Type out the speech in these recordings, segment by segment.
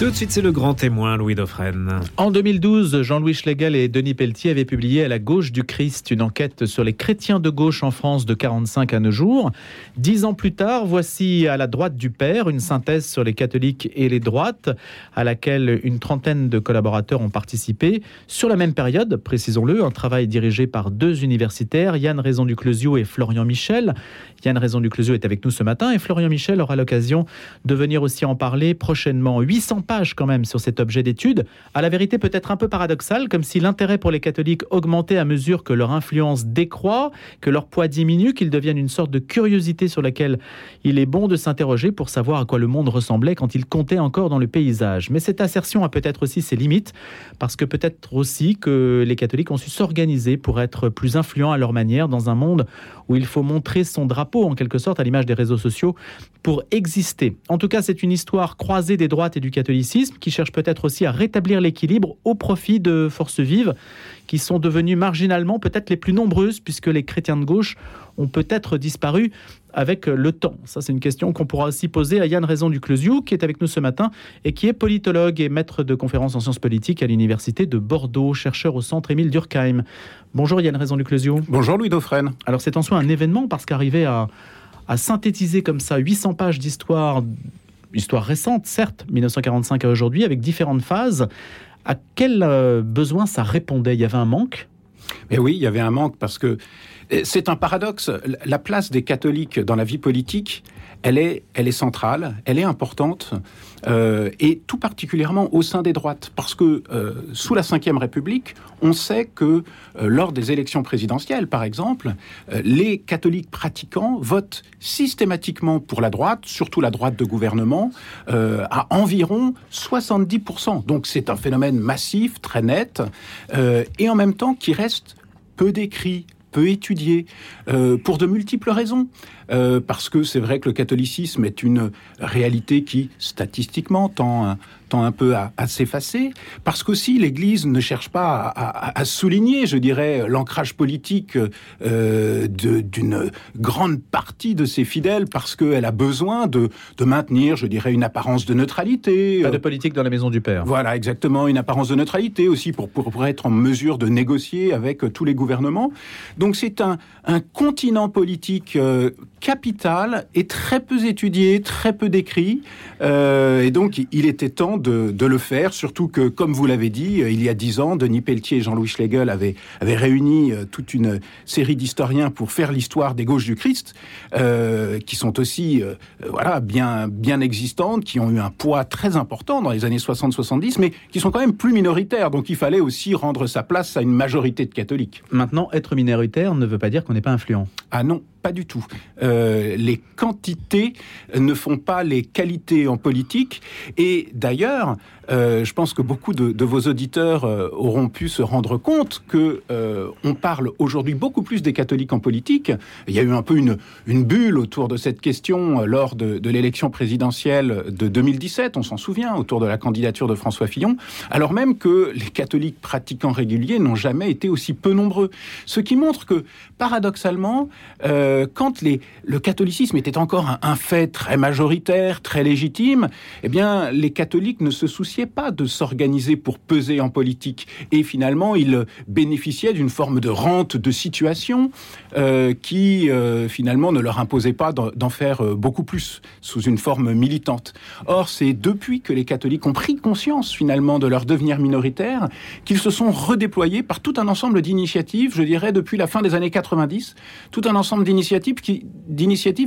Tout de suite, c'est le grand témoin, Louis Dauphren. En 2012, Jean-Louis Schlegel et Denis Pelletier avaient publié à la gauche du Christ une enquête sur les chrétiens de gauche en France de 45 à nos jours. Dix ans plus tard, voici à la droite du Père une synthèse sur les catholiques et les droites, à laquelle une trentaine de collaborateurs ont participé. Sur la même période, précisons-le, un travail dirigé par deux universitaires, Yann Raison du Closio et Florian Michel. Yann Raison du Closio est avec nous ce matin et Florian Michel aura l'occasion de venir aussi en parler prochainement. 800 quand même sur cet objet d'étude, à la vérité peut-être un peu paradoxal, comme si l'intérêt pour les catholiques augmentait à mesure que leur influence décroît, que leur poids diminue, qu'ils deviennent une sorte de curiosité sur laquelle il est bon de s'interroger pour savoir à quoi le monde ressemblait quand il comptait encore dans le paysage. Mais cette assertion a peut-être aussi ses limites, parce que peut-être aussi que les catholiques ont su s'organiser pour être plus influents à leur manière dans un monde où il faut montrer son drapeau en quelque sorte à l'image des réseaux sociaux pour exister. En tout cas, c'est une histoire croisée des droites et du catholicisme qui cherche peut-être aussi à rétablir l'équilibre au profit de forces vives qui sont devenues marginalement peut-être les plus nombreuses puisque les chrétiens de gauche ont peut-être disparu avec le temps Ça, c'est une question qu'on pourra aussi poser à Yann Raison du Closiou, qui est avec nous ce matin et qui est politologue et maître de conférences en sciences politiques à l'Université de Bordeaux, chercheur au centre Émile Durkheim. Bonjour Yann Raison du Closiou. Bonjour Louis Dauphren. Alors, c'est en soi un événement parce qu'arriver à, à synthétiser comme ça 800 pages d'histoire, histoire récente, certes, 1945 à aujourd'hui, avec différentes phases, à quel euh, besoin ça répondait? Il y avait un manque? Mais oui, il y avait un manque parce que c'est un paradoxe. La place des catholiques dans la vie politique, elle est, elle est centrale, elle est importante, euh, et tout particulièrement au sein des droites, parce que euh, sous la Ve République, on sait que euh, lors des élections présidentielles, par exemple, les catholiques pratiquants votent systématiquement pour la droite, surtout la droite de gouvernement, à environ 70%. Donc c'est un phénomène massif, très net, et en même temps qui reste peu décrit, peu étudié, euh, pour de multiples raisons. Euh, parce que c'est vrai que le catholicisme est une réalité qui, statistiquement, tend, un- tend un peu à, à s'effacer. Parce qu'aussi, l'Église ne cherche pas à, à- à souligner, je dirais, l'ancrage politique euh, d'une grande partie de ses fidèles, parce qu'elle a besoin de, de maintenir, je dirais, une apparence de neutralité. Pas de euh, politique dans la maison du Père. voilà, exactement, une apparence de neutralité aussi pour, pour, pour être en mesure de négocier avec euh, tous les gouvernements. Donc c'est un, un continent politique euh, capital et très peu étudié, très peu décrit. Euh, et donc il était temps de, de le faire, surtout que, comme vous l'avez dit, euh, il y a dix ans, Denis Pelletier et Jean-Louis Schlegel avaient, avaient réuni euh, toute une série d'historiens pour faire l'histoire des gauches du Christ, euh, qui sont aussi euh, voilà, bien, bien existantes, qui ont eu un poids très important dans les années 60-70, mais qui sont quand même plus minoritaires. Donc il fallait aussi rendre sa place à une majorité de catholiques. Maintenant, être minoritaire ne veut pas dire qu'on n'est pas influent. Ah non, pas du tout. Euh, les quantités ne font pas les qualités en politique. Et d'ailleurs, euh, je pense que beaucoup de, vos auditeurs euh, auront pu se rendre compte que euh, on parle aujourd'hui beaucoup plus des catholiques en politique. Il y a eu un peu une, bulle autour de cette question euh, lors de, l'élection présidentielle de 2017, on s'en souvient, autour de la candidature de François Fillon, alors même que les catholiques pratiquants réguliers n'ont jamais été aussi peu nombreux. Ce qui montre que, paradoxalement, quand le catholicisme était encore un, un fait très majoritaire, très légitime, eh bien, les catholiques ne se souciaient pas de s'organiser pour peser en politique. Et finalement, ils bénéficiaient d'une forme de rente de situation euh, qui, euh, finalement, ne leur imposait pas d'en faire euh, beaucoup plus sous une forme militante. Or, c'est depuis que les catholiques ont pris conscience, finalement, de leur devenir minoritaire, qu'ils se sont redéployés par tout un ensemble d'initiatives, je dirais, depuis la fin des années 90, tout un ensemble d'initiatives qui,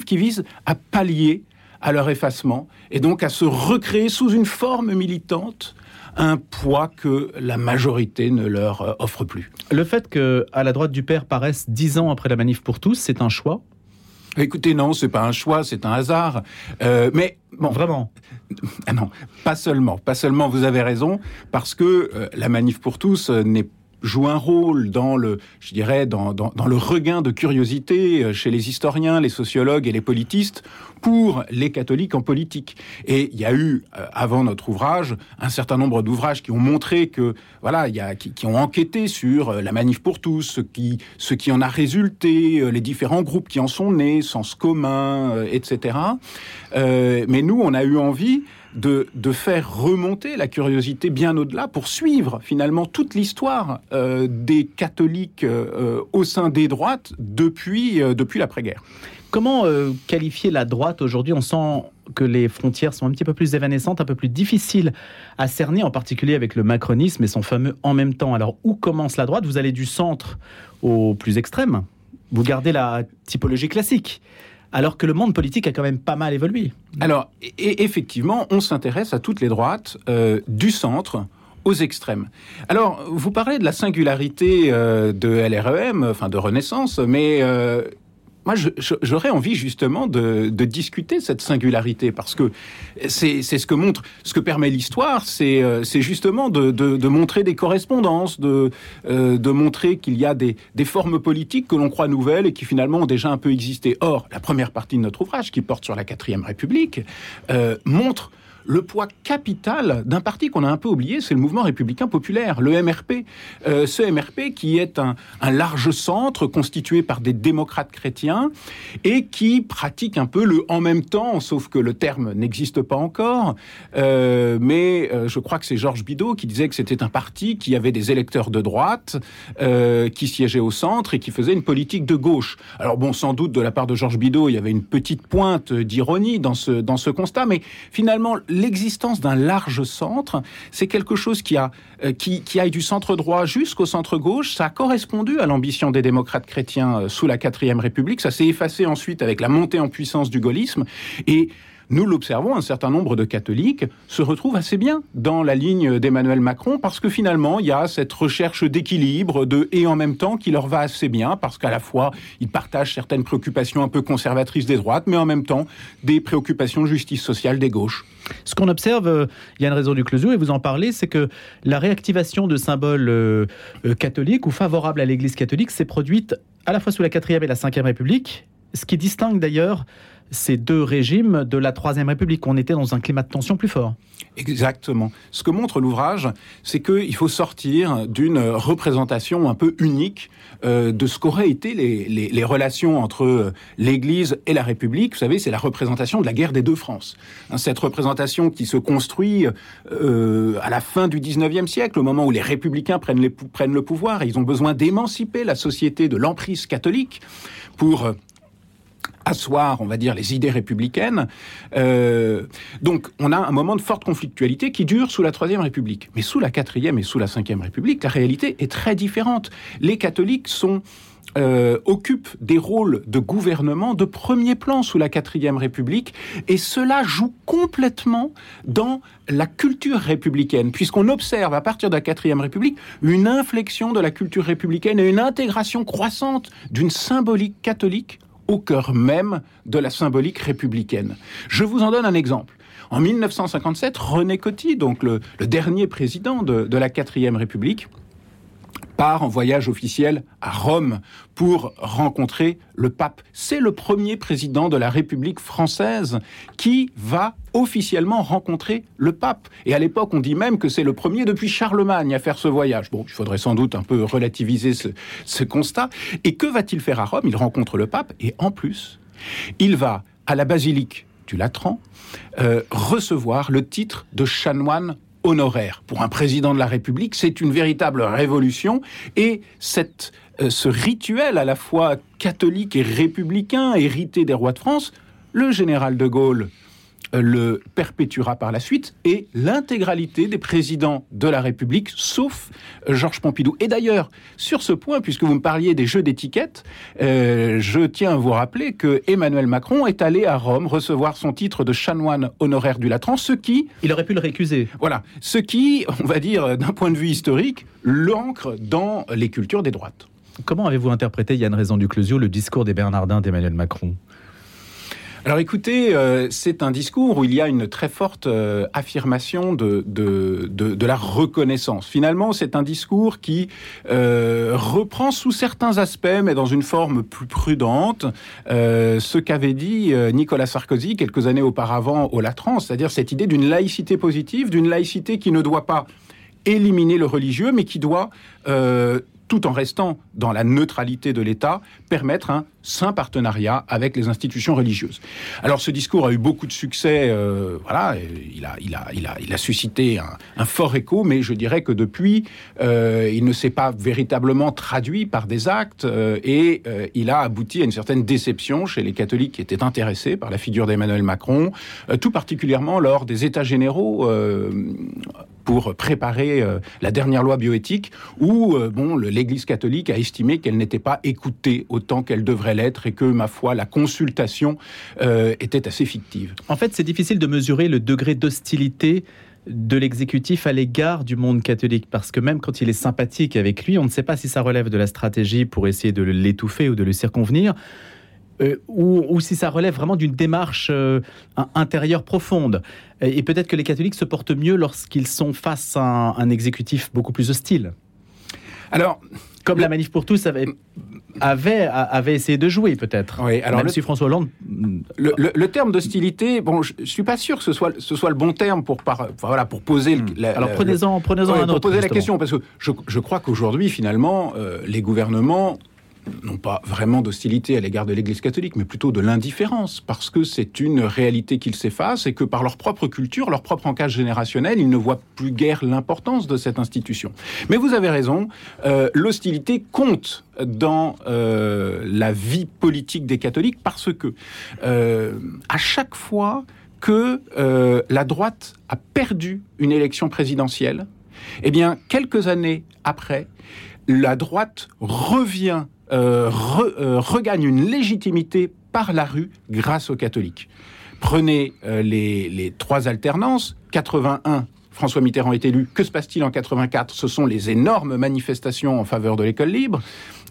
qui visent à pallier à leur effacement et donc à se recréer sous une forme militante un poids que la majorité ne leur euh, offre plus. Le fait que à la droite du Père paraisse dix ans après la manif pour tous, c'est un choix? Écoutez, non, c'est pas un choix, c'est un hasard. Euh, mais bon, Vraiment? Ah non, pas seulement, pas seulement. Vous avez raison, parce que euh, la manif pour tous euh, n'est joue un rôle dans le, je dirais, dans, dans, dans le regain de curiosité chez les historiens, les sociologues et les politistes pour les catholiques en politique. Et il y a eu, avant notre ouvrage, un certain nombre d'ouvrages qui ont montré que, voilà, il y a, qui, qui, ont enquêté sur la manif pour tous, ce qui, ce qui en a résulté, les différents groupes qui en sont nés, sens commun, etc. Euh, mais nous, on a eu envie de, faire remonter la curiosité bien au-delà pour suivre finalement toute l'histoire euh, des catholiques euh, au sein des droites depuis, euh, depuis l'après-guerre. Comment qualifier la droite aujourd'hui? On sent que les frontières sont un petit peu plus évanescentes, un peu plus difficiles à cerner, en particulier avec le macronisme et son fameux en même temps. Alors où commence la droite? Vous allez du centre au plus extrême. Vous gardez la typologie classique alors que le monde politique a quand même pas mal évolué. Alors, et effectivement, on s'intéresse à toutes les droites, euh, du centre aux extrêmes. Alors, vous parlez de la singularité euh, de LREM, enfin de Renaissance, mais euh, moi, j'aurais envie justement de, de, discuter cette singularité parce que c'est ce que montre, ce que permet l'histoire, c'est euh, justement de, montrer des correspondances, de, euh, montrer qu'il y a des, des, formes politiques que l'on croit nouvelles et qui finalement ont déjà un peu existé. Or, la première partie de notre ouvrage, qui porte sur la quatrième République, euh, montre le poids capital d'un parti qu'on a un peu oublié, c'est le mouvement républicain populaire, le MRP. Euh, ce MRP qui est un, large centre constitué par des démocrates chrétiens et qui pratique un peu le en même temps, sauf que le terme n'existe pas encore. Euh, mais euh, je crois que c'est Georges Bidault qui disait que c'était un parti qui avait des électeurs de droite, qui siégeait au centre et qui faisait une politique de gauche. Alors bon, sans doute de la part de Georges Bidault, il y avait une petite pointe d'ironie dans ce, dans ce constat, mais finalement, l'existence d'un large centre, c'est quelque chose qui, a, euh, qui, qui aille du centre droit jusqu'au centre gauche. Ça a correspondu à l'ambition des démocrates chrétiens euh, sous la quatrième République. Ça s'est effacé ensuite avec la montée en puissance du gaullisme. Et nous l'observons, un certain nombre de catholiques se retrouvent assez bien dans la ligne d'Emmanuel Macron parce que finalement, il y a cette recherche d'équilibre de et en même temps qui leur va assez bien parce qu'à la fois, ils partagent certaines préoccupations un peu conservatrices des droites, mais en même temps des préoccupations de justice sociale des gauches. Ce qu'on observe, euh, il y a une raison du closure et vous en parlez, c'est que la réactivation de symboles euh, euh, catholiques ou favorables à l'Église catholique s'est produite à la fois sous la 4e et la 5e République, ce qui distingue d'ailleurs ces deux régimes de la Troisième République. On était dans un climat de tension plus fort. Exactement. Ce que montre l'ouvrage, c'est qu'il faut sortir d'une représentation un peu unique euh, de ce qu'auraient été les, relations entre l'Église et la République. Vous savez, c'est la représentation de la guerre des deux France. Cette représentation qui se construit euh, à la fin du 19e siècle, au moment où les républicains prennent, prennent le pouvoir, et ils ont besoin d'émanciper la société de l'emprise catholique pour asseoir, on va dire, les idées républicaines. Euh, donc, on a un moment de forte conflictualité qui dure sous la Troisième République. Mais sous la Quatrième et sous la Cinquième République, la réalité est très différente. Les catholiques sont euh, occupent des rôles de gouvernement de premier plan sous la quatrième République, et cela joue complètement dans la culture républicaine, puisqu'on observe à partir de la quatrième République une inflexion de la culture républicaine et une intégration croissante d'une symbolique catholique au cœur même de la symbolique républicaine. Je vous en donne un exemple. En 1957, René Coty, donc le, dernier président de, de la quatrième République, part en voyage officiel à Rome pour rencontrer le pape. C'est le premier président de la République française qui va officiellement rencontrer le pape. Et à l'époque, on dit même que c'est le premier depuis Charlemagne à faire ce voyage. Bon, il faudrait sans doute un peu relativiser ce, constat. Et que va-t-il faire à Rome? Il rencontre le pape et en plus, il va à la basilique du Latran euh, recevoir le titre de chanoine honoraire. Pour un président de la République, c'est une véritable révolution et cette, euh, ce rituel à la fois catholique et républicain, hérité des rois de France, le général de Gaulle le perpétuera par la suite et l'intégralité des présidents de la République, sauf Georges Pompidou. Et d'ailleurs, sur ce point, puisque vous me parliez des jeux d'étiquette, euh, je tiens à vous rappeler que Emmanuel Macron est allé à Rome recevoir son titre de chanoine honoraire du Latran, ce qui... Il aurait pu le récuser. Voilà. Ce qui, on va dire, d'un point de vue historique, l'ancre dans les cultures des droites. Comment avez-vous interprété, Yann Raison du Closio, le discours des Bernardins d'Emmanuel Macron? Alors écoutez, euh, c'est un discours où il y a une très forte euh, affirmation de, de, de, la reconnaissance. Finalement, c'est un discours qui euh, reprend sous certains aspects, mais dans une forme plus prudente, euh, ce qu'avait dit Nicolas Sarkozy quelques années auparavant au Latran, c'est-à-dire cette idée d'une laïcité positive, d'une laïcité qui ne doit pas éliminer le religieux, mais qui doit euh, tout en restant dans la neutralité de l'État, permettre un sain partenariat avec les institutions religieuses. Alors ce discours a eu beaucoup de succès, euh, voilà, il a, il, a, il, a, il a suscité un, fort écho, mais je dirais que depuis, euh, il ne s'est pas véritablement traduit par des actes euh, et il a abouti à une certaine déception chez les catholiques qui étaient intéressés par la figure d'Emmanuel Macron, tout particulièrement lors des États généraux pour préparer euh, la dernière loi bioéthique, où euh, bon, l'Église catholique a estimé qu'elle n'était pas écoutée autant qu'elle devrait l'être et que, ma foi, la consultation euh, était assez fictive. En fait, c'est difficile de mesurer le degré d'hostilité de l'exécutif à l'égard du monde catholique, parce que même quand il est sympathique avec lui, on ne sait pas si ça relève de la stratégie pour essayer de l'étouffer ou de le circonvenir. Euh, ou, ou, si ça relève vraiment d'une démarche euh, intérieure profonde. Et, et peut-être que les catholiques se portent mieux lorsqu'ils sont face à un, un, exécutif beaucoup plus hostile. Alors, comme le... la manif pour tous avait, avait, avait essayé de jouer peut-être. Oui, alors même le, si François Hollande. Le, le, le terme d'hostilité, bon, je, je suis pas sûr que ce soit, ce soit le bon terme pour, par, voilà, pour poser. Hmm. La, alors prenez-en, prenez-en ouais, un autre. Pour poser justement. la question, parce que je, je crois qu'aujourd'hui, finalement, euh, les gouvernements non pas vraiment d'hostilité à l'égard de l'Église catholique, mais plutôt de l'indifférence, parce que c'est une réalité qu'ils s'effacent et que par leur propre culture, leur propre encage générationnel, ils ne voient plus guère l'importance de cette institution. Mais vous avez raison, euh, l'hostilité compte dans euh, la vie politique des catholiques parce que euh, à chaque fois que la droite a perdu une élection présidentielle, eh bien, quelques années après, la droite revient euh, re, euh, regagne une légitimité par la rue grâce aux catholiques. Prenez euh, les, les, trois alternances, 81. François Mitterrand est élu. Que se passe-t-il en 84 Ce sont les énormes manifestations en faveur de l'école libre.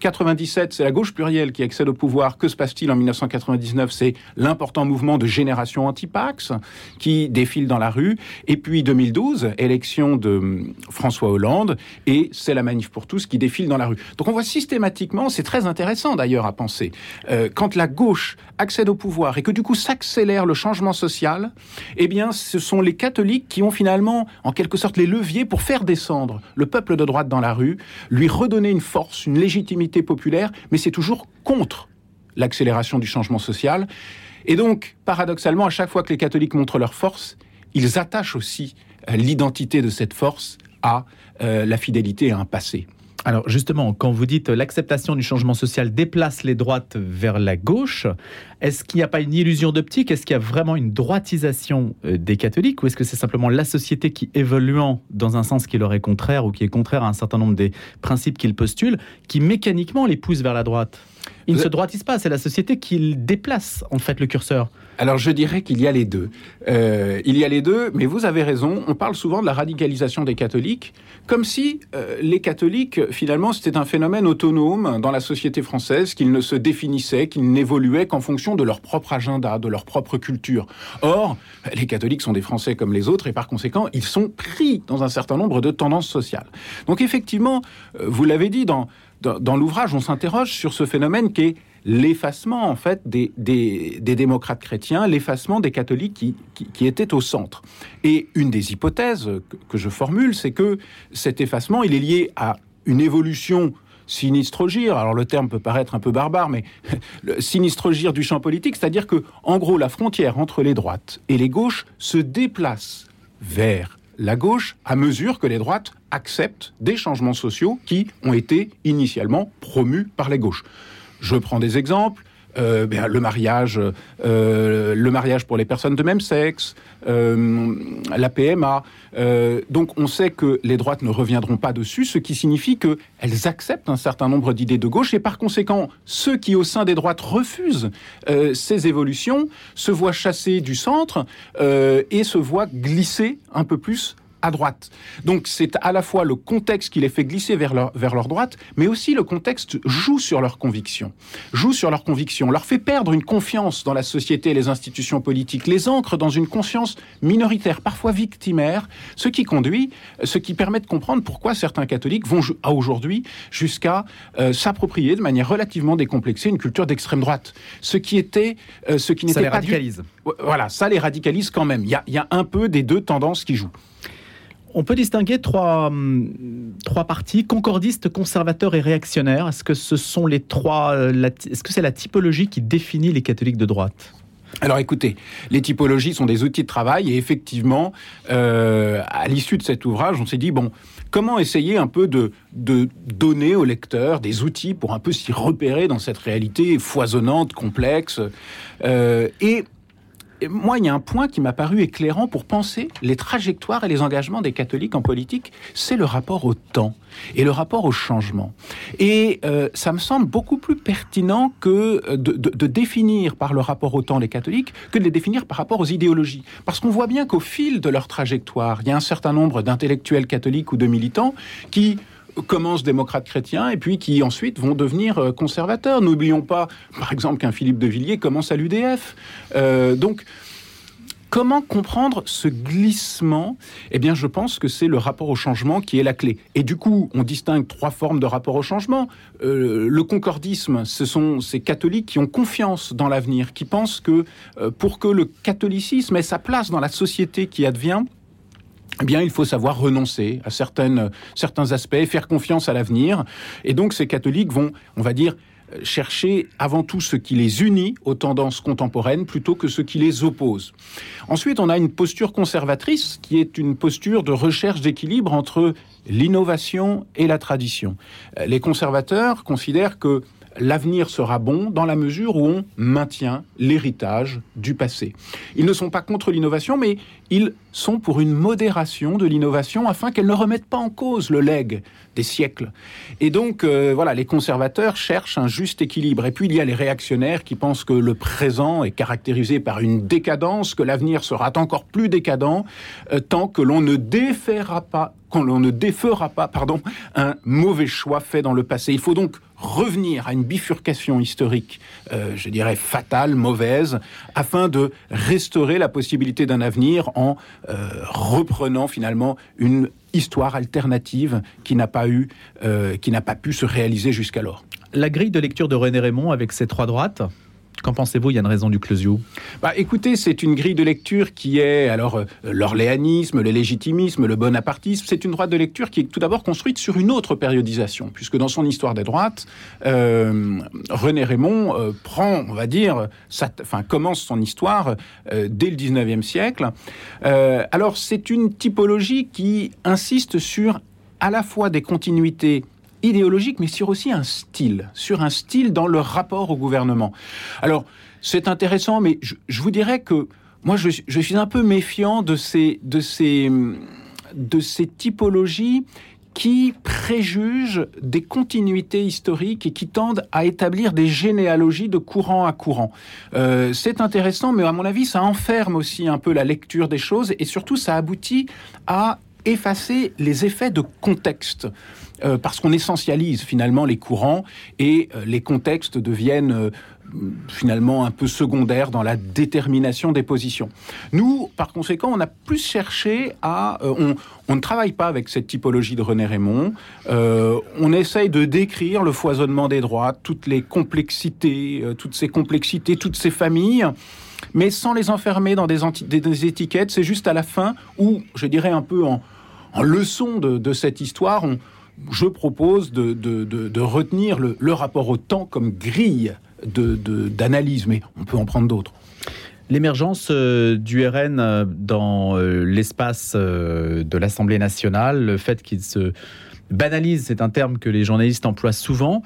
97, c'est la gauche plurielle qui accède au pouvoir. Que se passe-t-il en 1999 C'est l'important mouvement de génération anti-Pax qui défile dans la rue. Et puis 2012, élection de François Hollande, et c'est la manif pour tous qui défile dans la rue. Donc on voit systématiquement, c'est très intéressant d'ailleurs à penser, euh, quand la gauche accède au pouvoir et que du coup s'accélère le changement social, eh bien ce sont les catholiques qui ont finalement en quelque sorte les leviers pour faire descendre le peuple de droite dans la rue, lui redonner une force, une légitimité populaire, mais c'est toujours contre l'accélération du changement social. Et donc, paradoxalement, à chaque fois que les catholiques montrent leur force, ils attachent aussi euh, l'identité de cette force à euh, la fidélité à un passé. Alors justement, quand vous dites l'acceptation du changement social déplace les droites vers la gauche, est-ce qu'il n'y a pas une illusion d'optique? Est-ce qu'il y a vraiment une droitisation euh, des catholiques? Ou est-ce que c'est simplement la société qui évoluant dans un sens qui leur est contraire ou qui est contraire à un certain nombre des principes qu'ils postulent, qui mécaniquement les pousse vers la droite? Ils ne se droitisent pas, c'est la société qui déplace en fait le curseur. Alors je dirais qu'il y a les deux. Euh, il y a les deux, mais vous avez raison. On parle souvent de la radicalisation des catholiques, comme si euh, les catholiques, finalement, c'était un phénomène autonome dans la société française, qu'ils ne se définissaient, qu'ils n'évoluaient qu'en fonction de leur propre agenda, de leur propre culture. Or, les catholiques sont des Français comme les autres, et par conséquent, ils sont pris dans un certain nombre de tendances sociales. Donc effectivement, euh, vous l'avez dit dans, dans, dans l'ouvrage, on s'interroge sur ce phénomène qui est l'effacement en fait des, des, démocrates chrétiens, l'effacement des catholiques qui, qui, étaient au centre. Et une des hypothèses que, que je formule, c'est que cet effacement, il est lié à une évolution sinistrogir. Alors le terme peut paraître un peu barbare, mais le sinistrogir du champ politique, c'est-à-dire que, en gros, la frontière entre les droites et les gauches se déplace vers la gauche à mesure que les droites acceptent des changements sociaux qui ont été initialement promus par les gauches. Je prends des exemples. Euh, ben, le mariage, euh, le mariage pour les personnes de même sexe, euh, la PMA. Euh, donc, on sait que les droites ne reviendront pas dessus, ce qui signifie qu'elles acceptent un certain nombre d'idées de gauche et par conséquent, ceux qui au sein des droites refusent euh, ces évolutions se voient chassés du centre euh, et se voient glisser un peu plus à droite. Donc c'est à la fois le contexte qui les fait glisser vers leur, vers leur droite, mais aussi le contexte joue sur leurs convictions, joue sur leurs convictions, leur fait perdre une confiance dans la société et les institutions politiques, les ancre dans une conscience minoritaire, parfois victimaire, ce qui conduit, ce qui permet de comprendre pourquoi certains catholiques vont à aujourd'hui jusqu'à euh, s'approprier de manière relativement décomplexée une culture d'extrême droite, ce qui était, euh, ce qui n'était pas radicalise. Voilà, ça les radicalise quand même. Il y a, il y a un peu des deux tendances qui jouent. On peut distinguer trois, hum, trois partis, concordistes, conservateurs et réactionnaires. Est-ce que ce sont les trois euh, Est-ce que c'est la typologie qui définit les catholiques de droite? Alors écoutez, les typologies sont des outils de travail et effectivement, euh, à l'issue de cet ouvrage, on s'est dit, bon, comment essayer un peu de, de donner au lecteur des outils pour un peu s'y repérer dans cette réalité foisonnante, complexe. Euh, et moi, il y a un point qui m'a paru éclairant pour penser les trajectoires et les engagements des catholiques en politique, c'est le rapport au temps et le rapport au changement. Et euh, ça me semble beaucoup plus pertinent que euh, de, définir par le rapport au temps les catholiques que de les définir par rapport aux idéologies. Parce qu'on voit bien qu'au fil de leur trajectoire, il y a un certain nombre d'intellectuels catholiques ou de militants qui commencent démocrates chrétiens et puis qui ensuite vont devenir euh, conservateurs. N'oublions pas, par exemple, qu'un Philippe de Villiers commence à l'UDF. Euh, donc, Comment comprendre ce glissement? Eh bien, je pense que c'est le rapport au changement qui est la clé. Et du coup, on distingue trois formes de rapport au changement. Euh, le concordisme, ce sont ces catholiques qui ont confiance dans l'avenir, qui pensent que pour que le catholicisme ait sa place dans la société qui advient, eh bien, il faut savoir renoncer à certains aspects, faire confiance à l'avenir. Et donc, ces catholiques vont, on va dire, chercher avant tout ce qui les unit aux tendances contemporaines plutôt que ce qui les oppose. Ensuite, on a une posture conservatrice qui est une posture de recherche d'équilibre entre l'innovation et la tradition. Les conservateurs considèrent que l'avenir sera bon dans la mesure où on maintient l'héritage du passé. Ils ne sont pas contre l'innovation, mais ils sont pour une modération de l'innovation afin qu'elle ne remette pas en cause le legs des siècles. Et donc, euh, voilà, les conservateurs cherchent un juste équilibre. Et puis, il y a les réactionnaires qui pensent que le présent est caractérisé par une décadence, que l'avenir sera encore plus décadent, euh, tant que l'on ne défera pas quand l'on ne défera pas pardon, un mauvais choix fait dans le passé. Il faut donc revenir à une bifurcation historique, euh, je dirais fatale, mauvaise, afin de restaurer la possibilité d'un avenir en reprenant finalement une histoire alternative qui n'a pas eu, euh, qui n'a pas pu se réaliser jusqu'alors. La grille de lecture de René Raymond avec ses trois droites, Qu'en pensez-vous, Yann Raison du Closio? Bah, Écoutez, c'est une grille de lecture qui est alors euh, l'orléanisme, le légitimisme, le bonapartisme. C'est une droite de lecture qui est tout d'abord construite sur une autre périodisation, puisque dans son histoire des droites, euh, René Raymond euh, prend, on va dire, enfin, commence son histoire dès le 19e siècle. alors, c'est une typologie qui insiste sur à la fois des continuités idéologique, mais sur aussi un style, sur un style dans le rapport au gouvernement. Alors, c'est intéressant, mais je, vous dirais que moi, je, suis un peu méfiant de ces, de ces, de ces typologies qui préjugent des continuités historiques et qui tendent à établir des généalogies de courant à courant. Euh, c'est intéressant, mais à mon avis, ça enferme aussi un peu la lecture des choses et surtout, ça aboutit à effacer les effets de contexte. Euh, parce qu'on essentialise finalement les courants et euh, les contextes deviennent euh, finalement un peu secondaires dans la détermination des positions. Nous, par conséquent, on a plus cherché à... On, ne travaille pas avec cette typologie de René Raymond. on essaye de décrire le foisonnement des droits, toutes les complexités, toutes ces complexités, toutes ces familles mais sans les enfermer dans des, étiquettes. C'est juste à la fin où, je dirais un peu en, en leçon de, de cette histoire, on, je propose de, retenir le, rapport au temps comme grille d'analyse, mais on peut en prendre d'autres. L'émergence euh, du RN euh, dans euh, l'espace de l'Assemblée nationale, le fait qu'il se banalise, c'est un terme que les journalistes emploient souvent.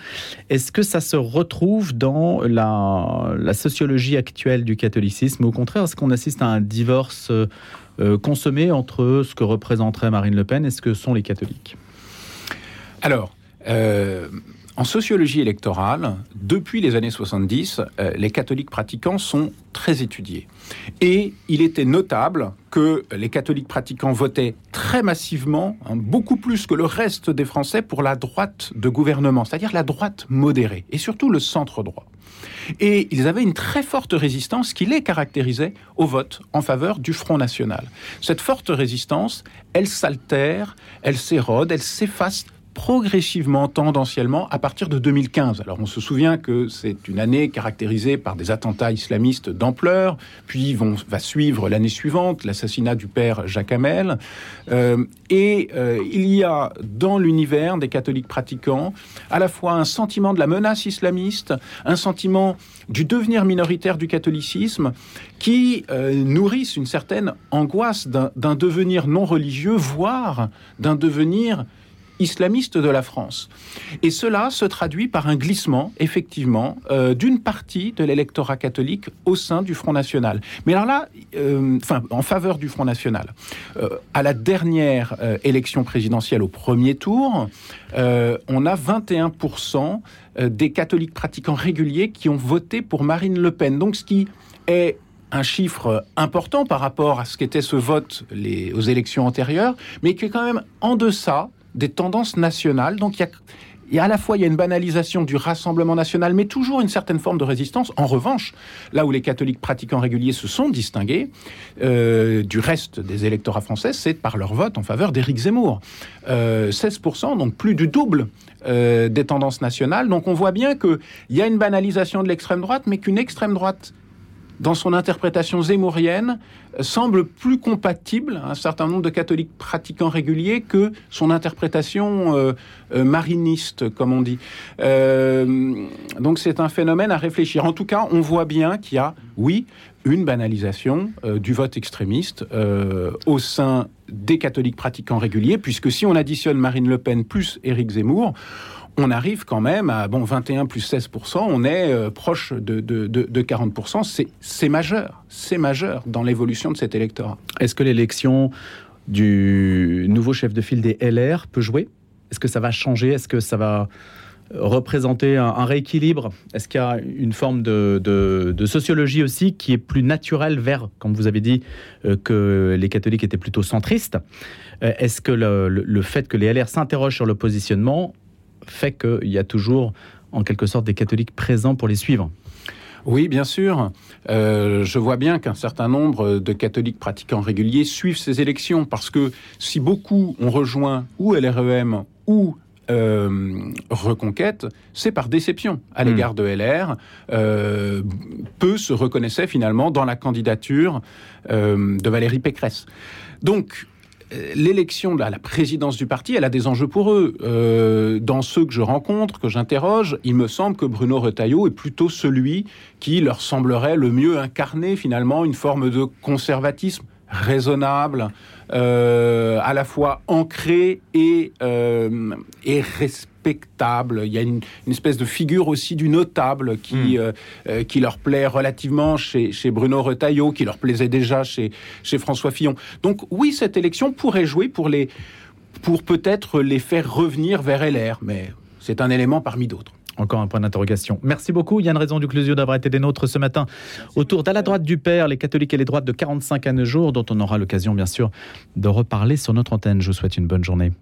Est-ce que ça se retrouve dans la, la sociologie actuelle du catholicisme? Au contraire, est-ce qu'on assiste à un divorce consommé entre ce que représenterait Marine Le Pen et ce que sont les catholiques? Alors, euh, en sociologie électorale, depuis les années 70, euh, les catholiques pratiquants sont très étudiés. Et il était notable que les catholiques pratiquants votaient très massivement, hein, beaucoup plus que le reste des Français, pour la droite de gouvernement, c'est-à-dire la droite modérée, et surtout le centre droit. Et ils avaient une très forte résistance qui les caractérisait au vote en faveur du Front National. Cette forte résistance, elle s'altère, elle s'érode, elle s'efface progressivement, tendanciellement, à partir de 2015. Alors on se souvient que c'est une année caractérisée par des attentats islamistes d'ampleur, puis va suivre l'année suivante l'assassinat du père Jacques Hamel. Euh, et euh, il y a dans l'univers des catholiques pratiquants à la fois un sentiment de la menace islamiste, un sentiment du devenir minoritaire du catholicisme, qui euh, nourrissent une certaine angoisse d'un devenir non religieux, voire d'un devenir islamiste de la France. Et cela se traduit par un glissement, effectivement, euh, d'une partie de l'électorat catholique au sein du Front National. Mais alors là, euh, enfin, en faveur du Front National. Euh, à la dernière élection présidentielle au premier tour, on a 21% des catholiques pratiquants réguliers qui ont voté pour Marine Le Pen. Donc ce qui est un chiffre important par rapport à ce qu'était ce vote aux élections antérieures, mais qui est quand même en deçà des tendances nationales. Donc il y a, à la fois il y a une banalisation du Rassemblement national, mais toujours une certaine forme de résistance. En revanche, là où les catholiques pratiquants réguliers se sont distingués euh, du reste des électorats français, c'est par leur vote en faveur d'Éric Zemmour. 16%, euh, donc plus du double euh, des tendances nationales. Donc on voit bien qu'il y a une banalisation de l'extrême droite, mais qu'une extrême droite dans son interprétation zémourienne, semble plus compatible, un certain nombre de catholiques pratiquants réguliers, que son interprétation euh, euh, mariniste, comme on dit. Euh, donc c'est un phénomène à réfléchir. En tout cas, on voit bien qu'il y a, oui, une banalisation du vote extrémiste au sein des catholiques pratiquants réguliers, puisque si on additionne Marine Le Pen plus Éric Zemmour, on arrive quand même à bon 21 plus 16% on est euh, proche de, de, 40% C'est majeur, c'est majeur dans l'évolution de cet électorat. Est-ce que l'élection du nouveau chef de file des LR peut jouer? Est-ce que ça va changer? Est-ce que ça va représenter un, rééquilibre? Est-ce qu'il y a une forme de, sociologie aussi qui est plus naturelle vers, comme vous avez dit, euh, que les catholiques étaient plutôt centristes? Euh, Est-ce que le, fait que les LR s'interrogent sur le positionnement fait qu'il y a toujours, en quelque sorte, des catholiques présents pour les suivre. Oui, bien sûr. Euh, je vois bien qu'un certain nombre de catholiques pratiquants réguliers suivent ces élections parce que si beaucoup ont rejoint ou LREM ou euh, Reconquête, c'est par déception à hmm. l'égard de LR. Euh, peu se reconnaissaient finalement dans la candidature de Valérie Pécresse. Donc, l'élection à la présidence du parti, elle a des enjeux pour eux. Euh, dans ceux que je rencontre, que j'interroge, il me semble que Bruno Retailleau est plutôt celui qui leur semblerait le mieux incarner finalement une forme de conservatisme raisonnable, euh, à la fois ancré et, et respecté il y a une, espèce de figure aussi du notable qui, hmm. euh, euh, qui leur plaît relativement chez, chez, Bruno Retailleau, qui leur plaisait déjà chez, chez François Fillon. Donc oui, cette élection pourrait jouer pour, les, pour peut-être les faire revenir vers LR, mais c'est un élément parmi d'autres. Encore un point d'interrogation. Merci beaucoup, Yann Raison du Clusio, d'avoir été des nôtres ce matin autour d'à la droite du Père, les catholiques et les droites de 45 à 9 jours, dont on aura l'occasion, bien sûr, de reparler sur notre antenne. Je vous souhaite une bonne journée.